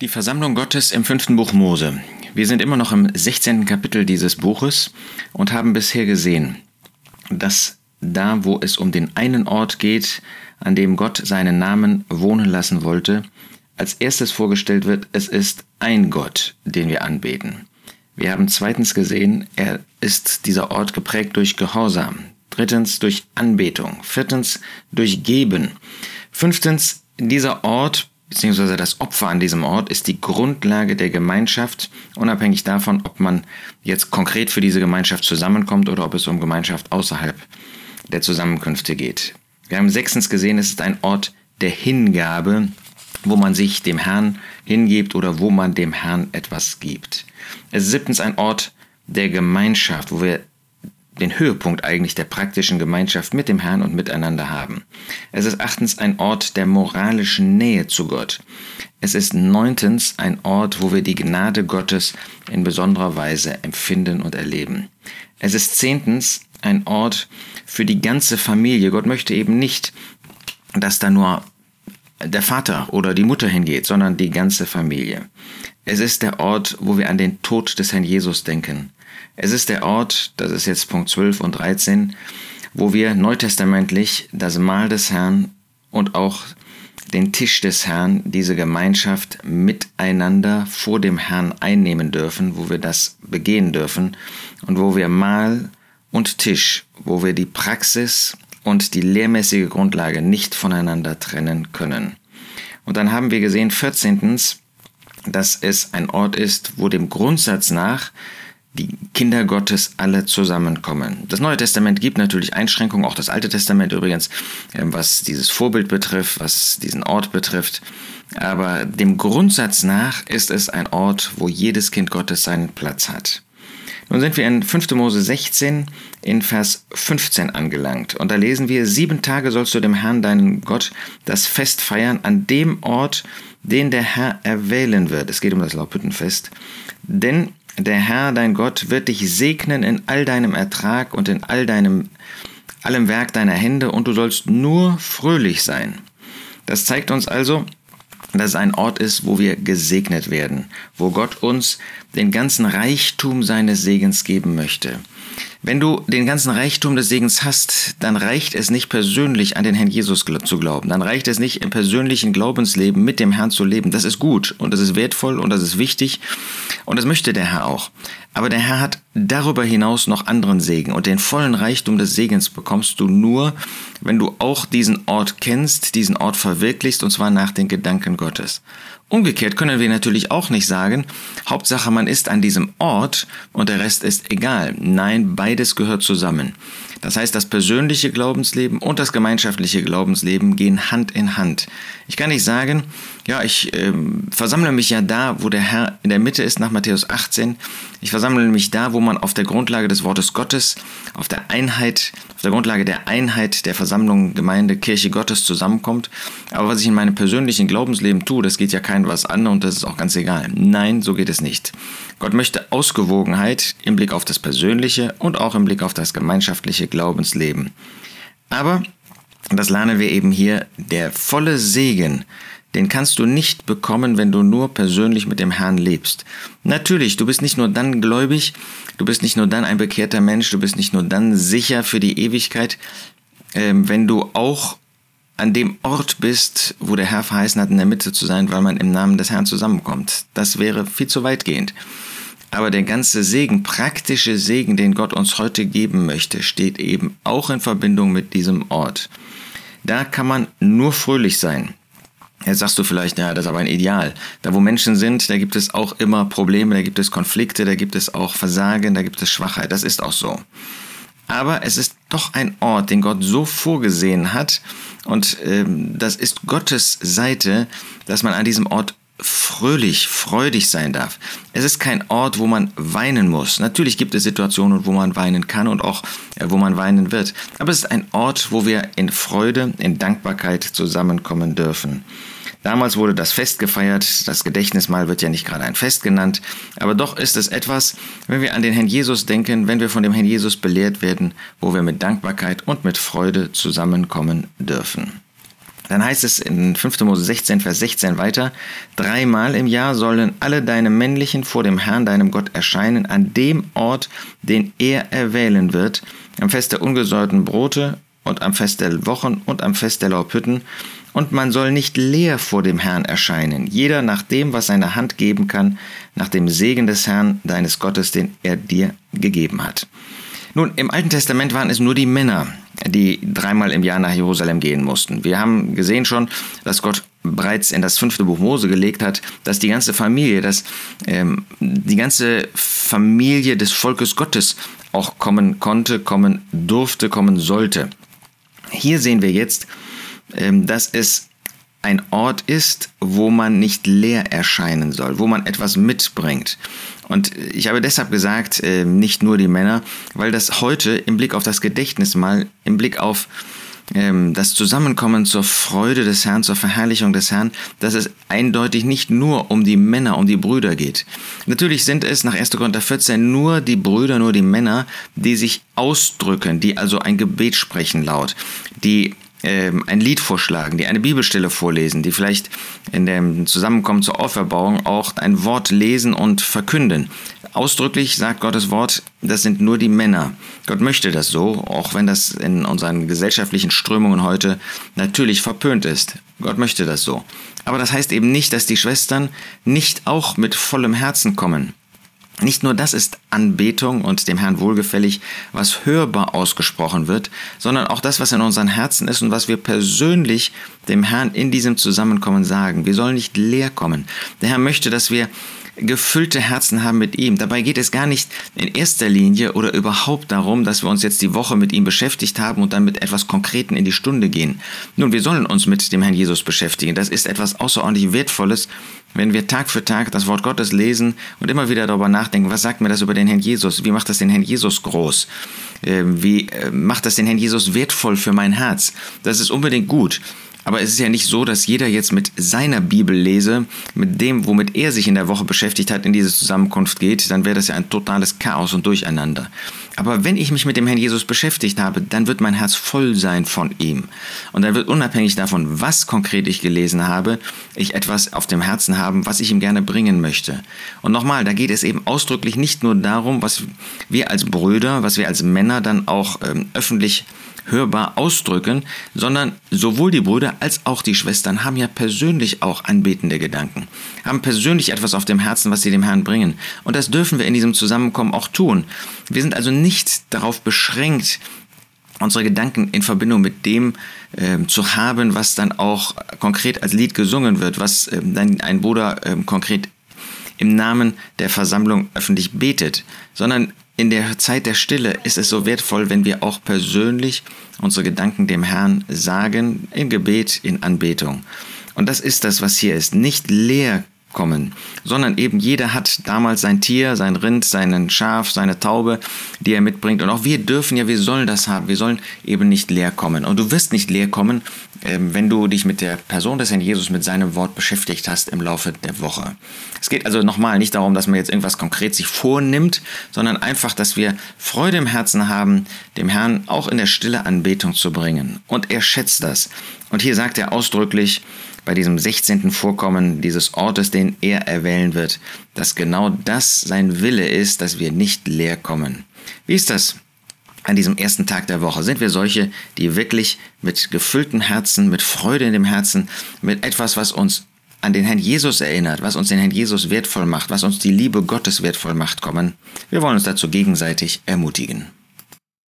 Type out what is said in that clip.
Die Versammlung Gottes im fünften Buch Mose. Wir sind immer noch im 16. Kapitel dieses Buches und haben bisher gesehen, dass da, wo es um den einen Ort geht, an dem Gott seinen Namen wohnen lassen wollte, als erstes vorgestellt wird, es ist ein Gott, den wir anbeten. Wir haben zweitens gesehen, er ist dieser Ort geprägt durch Gehorsam. Drittens durch Anbetung. Viertens durch Geben. Fünftens, dieser Ort beziehungsweise das Opfer an diesem Ort ist die Grundlage der Gemeinschaft, unabhängig davon, ob man jetzt konkret für diese Gemeinschaft zusammenkommt oder ob es um Gemeinschaft außerhalb der Zusammenkünfte geht. Wir haben sechstens gesehen, es ist ein Ort der Hingabe, wo man sich dem Herrn hingibt oder wo man dem Herrn etwas gibt. Es ist siebtens ein Ort der Gemeinschaft, wo wir den Höhepunkt eigentlich der praktischen Gemeinschaft mit dem Herrn und miteinander haben. Es ist achtens ein Ort der moralischen Nähe zu Gott. Es ist neuntens ein Ort, wo wir die Gnade Gottes in besonderer Weise empfinden und erleben. Es ist zehntens ein Ort für die ganze Familie. Gott möchte eben nicht, dass da nur der Vater oder die Mutter hingeht, sondern die ganze Familie. Es ist der Ort, wo wir an den Tod des Herrn Jesus denken. Es ist der Ort, das ist jetzt Punkt 12 und 13, wo wir neutestamentlich das Mahl des Herrn und auch den Tisch des Herrn, diese Gemeinschaft miteinander vor dem Herrn einnehmen dürfen, wo wir das begehen dürfen und wo wir Mahl und Tisch, wo wir die Praxis und die lehrmäßige Grundlage nicht voneinander trennen können. Und dann haben wir gesehen, 14. dass es ein Ort ist, wo dem Grundsatz nach die Kinder Gottes alle zusammenkommen. Das Neue Testament gibt natürlich Einschränkungen, auch das Alte Testament übrigens, ähm, was dieses Vorbild betrifft, was diesen Ort betrifft. Aber dem Grundsatz nach ist es ein Ort, wo jedes Kind Gottes seinen Platz hat. Nun sind wir in 5. Mose 16 in Vers 15 angelangt. Und da lesen wir, sieben Tage sollst du dem Herrn, deinen Gott, das Fest feiern an dem Ort, den der Herr erwählen wird. Es geht um das Laubhüttenfest. Denn der Herr, dein Gott, wird dich segnen in all deinem Ertrag und in all deinem, allem Werk deiner Hände und du sollst nur fröhlich sein. Das zeigt uns also, dass es ein Ort ist, wo wir gesegnet werden, wo Gott uns den ganzen Reichtum seines Segens geben möchte. Wenn du den ganzen Reichtum des Segens hast, dann reicht es nicht persönlich an den Herrn Jesus zu glauben. Dann reicht es nicht im persönlichen Glaubensleben mit dem Herrn zu leben. Das ist gut und das ist wertvoll und das ist wichtig und das möchte der Herr auch. Aber der Herr hat darüber hinaus noch anderen Segen und den vollen Reichtum des Segens bekommst du nur, wenn du auch diesen Ort kennst, diesen Ort verwirklichst und zwar nach den Gedanken Gottes. Umgekehrt können wir natürlich auch nicht sagen, Hauptsache man ist an diesem Ort und der Rest ist egal. Nein, beides gehört zusammen. Das heißt, das persönliche Glaubensleben und das gemeinschaftliche Glaubensleben gehen Hand in Hand. Ich kann nicht sagen, ja, ich äh, versammle mich ja da, wo der Herr in der Mitte ist, nach Matthäus 18. Ich versammle mich da, wo man auf der Grundlage des Wortes Gottes, auf der Einheit, auf der Grundlage der Einheit der Versammlung, Gemeinde, Kirche Gottes zusammenkommt. Aber was ich in meinem persönlichen Glaubensleben tue, das geht ja kein was an und das ist auch ganz egal. Nein, so geht es nicht. Gott möchte Ausgewogenheit im Blick auf das Persönliche und auch im Blick auf das gemeinschaftliche Glaubensleben. Aber, das lernen wir eben hier, der volle Segen, den kannst du nicht bekommen, wenn du nur persönlich mit dem Herrn lebst. Natürlich, du bist nicht nur dann gläubig, du bist nicht nur dann ein bekehrter Mensch, du bist nicht nur dann sicher für die Ewigkeit, ähm, wenn du auch an dem Ort bist, wo der Herr verheißen hat, in der Mitte zu sein, weil man im Namen des Herrn zusammenkommt. Das wäre viel zu weitgehend. Aber der ganze Segen, praktische Segen, den Gott uns heute geben möchte, steht eben auch in Verbindung mit diesem Ort. Da kann man nur fröhlich sein. Jetzt sagst du vielleicht, ja, das ist aber ein Ideal. Da, wo Menschen sind, da gibt es auch immer Probleme, da gibt es Konflikte, da gibt es auch Versagen, da gibt es Schwachheit. Das ist auch so. Aber es ist doch ein Ort, den Gott so vorgesehen hat. Und ähm, das ist Gottes Seite, dass man an diesem Ort fröhlich, freudig sein darf. Es ist kein Ort, wo man weinen muss. Natürlich gibt es Situationen, wo man weinen kann und auch äh, wo man weinen wird. Aber es ist ein Ort, wo wir in Freude, in Dankbarkeit zusammenkommen dürfen. Damals wurde das Fest gefeiert, das Gedächtnismal wird ja nicht gerade ein Fest genannt, aber doch ist es etwas, wenn wir an den Herrn Jesus denken, wenn wir von dem Herrn Jesus belehrt werden, wo wir mit Dankbarkeit und mit Freude zusammenkommen dürfen. Dann heißt es in 5. Mose 16, Vers 16 weiter, dreimal im Jahr sollen alle deine männlichen vor dem Herrn, deinem Gott, erscheinen, an dem Ort, den er erwählen wird, am Fest der ungesäuerten Brote und am Fest der Wochen und am Fest der Laubhütten, und man soll nicht leer vor dem Herrn erscheinen, jeder nach dem, was seine Hand geben kann, nach dem Segen des Herrn, deines Gottes, den er dir gegeben hat. Nun, im Alten Testament waren es nur die Männer, die dreimal im Jahr nach Jerusalem gehen mussten. Wir haben gesehen schon, dass Gott bereits in das fünfte Buch Mose gelegt hat, dass die ganze Familie, dass ähm, die ganze Familie des Volkes Gottes auch kommen konnte, kommen durfte, kommen sollte. Hier sehen wir jetzt, ähm, dass es ein Ort ist, wo man nicht leer erscheinen soll, wo man etwas mitbringt. Und ich habe deshalb gesagt, äh, nicht nur die Männer, weil das heute im Blick auf das Gedächtnis mal, im Blick auf ähm, das Zusammenkommen zur Freude des Herrn, zur Verherrlichung des Herrn, dass es eindeutig nicht nur um die Männer, um die Brüder geht. Natürlich sind es nach 1. Korinther 14 nur die Brüder, nur die Männer, die sich ausdrücken, die also ein Gebet sprechen laut, die ein Lied vorschlagen, die eine Bibelstelle vorlesen, die vielleicht in dem Zusammenkommen zur Auferbauung auch ein Wort lesen und verkünden. Ausdrücklich sagt Gottes Wort, das sind nur die Männer. Gott möchte das so, auch wenn das in unseren gesellschaftlichen Strömungen heute natürlich verpönt ist. Gott möchte das so. Aber das heißt eben nicht, dass die Schwestern nicht auch mit vollem Herzen kommen. Nicht nur das ist Anbetung und dem Herrn wohlgefällig, was hörbar ausgesprochen wird, sondern auch das, was in unseren Herzen ist und was wir persönlich dem Herrn in diesem Zusammenkommen sagen. Wir sollen nicht leer kommen. Der Herr möchte, dass wir gefüllte Herzen haben mit ihm. Dabei geht es gar nicht in erster Linie oder überhaupt darum, dass wir uns jetzt die Woche mit ihm beschäftigt haben und dann mit etwas Konkreten in die Stunde gehen. Nun, wir sollen uns mit dem Herrn Jesus beschäftigen. Das ist etwas außerordentlich Wertvolles, wenn wir Tag für Tag das Wort Gottes lesen und immer wieder darüber nachdenken, was sagt mir das über den Herrn Jesus? Wie macht das den Herrn Jesus groß? Ähm, wie äh, macht das den Herrn Jesus wertvoll für mein Herz? Das ist unbedingt gut. Aber es ist ja nicht so, dass jeder jetzt mit seiner Bibel lese, mit dem, womit er sich in der Woche beschäftigt hat, in diese Zusammenkunft geht, dann wäre das ja ein totales Chaos und Durcheinander. Aber wenn ich mich mit dem Herrn Jesus beschäftigt habe, dann wird mein Herz voll sein von ihm. Und dann wird unabhängig davon, was konkret ich gelesen habe, ich etwas auf dem Herzen haben, was ich ihm gerne bringen möchte. Und nochmal, da geht es eben ausdrücklich nicht nur darum, was wir als Brüder, was wir als Männer dann auch ähm, öffentlich hörbar ausdrücken, sondern sowohl die Brüder als auch die Schwestern haben ja persönlich auch anbetende Gedanken, haben persönlich etwas auf dem Herzen, was sie dem Herrn bringen. Und das dürfen wir in diesem Zusammenkommen auch tun. Wir sind also nicht darauf beschränkt, unsere Gedanken in Verbindung mit dem äh, zu haben, was dann auch konkret als Lied gesungen wird, was äh, dann ein Bruder äh, konkret im Namen der Versammlung öffentlich betet, sondern in der Zeit der Stille ist es so wertvoll, wenn wir auch persönlich unsere Gedanken dem Herrn sagen, in Gebet, in Anbetung. Und das ist das, was hier ist. Nicht leer kommen, sondern eben jeder hat damals sein Tier, sein Rind, seinen Schaf, seine Taube, die er mitbringt. Und auch wir dürfen ja, wir sollen das haben. Wir sollen eben nicht leer kommen. Und du wirst nicht leer kommen, ähm, wenn du dich mit der Person des Herrn Jesus, mit seinem Wort beschäftigt hast im Laufe der Woche. Es geht also nochmal nicht darum, dass man jetzt irgendwas konkret sich vornimmt, sondern einfach, dass wir Freude im Herzen haben, dem Herrn auch in der Stille Anbetung zu bringen. Und er schätzt das. Und hier sagt er ausdrücklich, bei diesem 16. Vorkommen dieses Ortes, den er erwählen wird, dass genau das sein Wille ist, dass wir nicht leer kommen. Wie ist das? An diesem ersten Tag der Woche sind wir solche, die wirklich mit gefülltem Herzen, mit Freude in dem Herzen, mit etwas, was uns an den Herrn Jesus erinnert, was uns den Herrn Jesus wertvoll macht, was uns die Liebe Gottes wertvoll macht, kommen. Wir wollen uns dazu gegenseitig ermutigen.